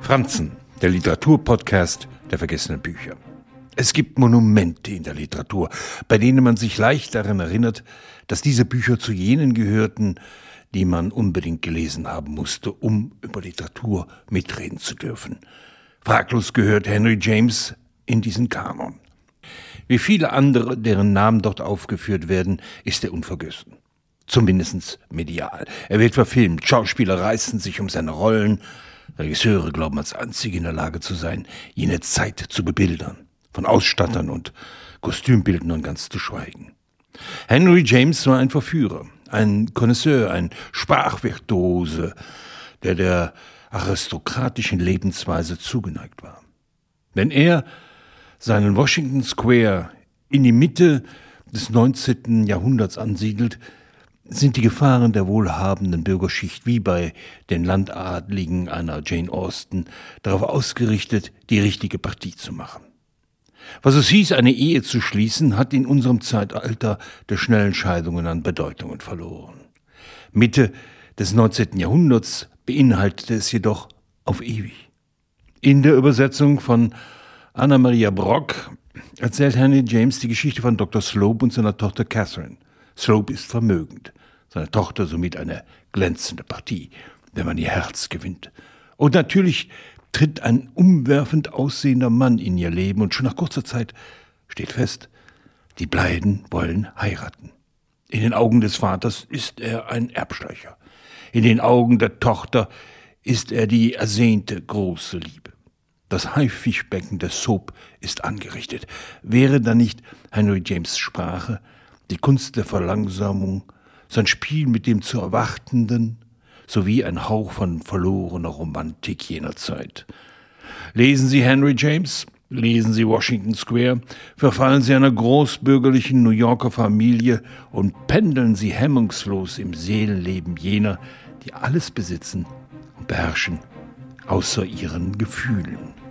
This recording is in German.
Franzen, der Literaturpodcast der vergessenen Bücher. Es gibt Monumente in der Literatur, bei denen man sich leicht daran erinnert, dass diese Bücher zu jenen gehörten, die man unbedingt gelesen haben musste, um über Literatur mitreden zu dürfen. Fraglos gehört Henry James in diesen Kanon. Wie viele andere, deren Namen dort aufgeführt werden, ist er unvergessen. Zumindest medial. Er wird verfilmt, Schauspieler reißen sich um seine Rollen, Regisseure glauben als einzige in der Lage zu sein, jene Zeit zu bebildern von Ausstattern und Kostümbildnern ganz zu schweigen. Henry James war ein Verführer, ein Connoisseur, ein Sprachvirtuose, der der aristokratischen Lebensweise zugeneigt war. Wenn er seinen Washington Square in die Mitte des 19. Jahrhunderts ansiedelt, sind die Gefahren der wohlhabenden Bürgerschicht wie bei den Landadligen einer Jane Austen darauf ausgerichtet, die richtige Partie zu machen. Was es hieß, eine Ehe zu schließen, hat in unserem Zeitalter der schnellen Scheidungen an Bedeutungen verloren. Mitte des 19. Jahrhunderts beinhaltete es jedoch auf ewig. In der Übersetzung von Anna Maria Brock erzählt Henry James die Geschichte von Dr. Slope und seiner Tochter Catherine. Slope ist vermögend, seine Tochter somit eine glänzende Partie, wenn man ihr Herz gewinnt. Und natürlich tritt ein umwerfend aussehender Mann in ihr Leben und schon nach kurzer Zeit steht fest, die beiden wollen heiraten. In den Augen des Vaters ist er ein Erbschleicher. In den Augen der Tochter ist er die ersehnte große Liebe. Das Haifischbecken der Soap ist angerichtet. Wäre da nicht Henry James Sprache, die Kunst der Verlangsamung, sein Spiel mit dem zu Erwartenden, sowie ein Hauch von verlorener Romantik jener Zeit. Lesen Sie Henry James, lesen Sie Washington Square, verfallen Sie einer großbürgerlichen New Yorker Familie und pendeln Sie hemmungslos im Seelenleben jener, die alles besitzen und beherrschen, außer ihren Gefühlen.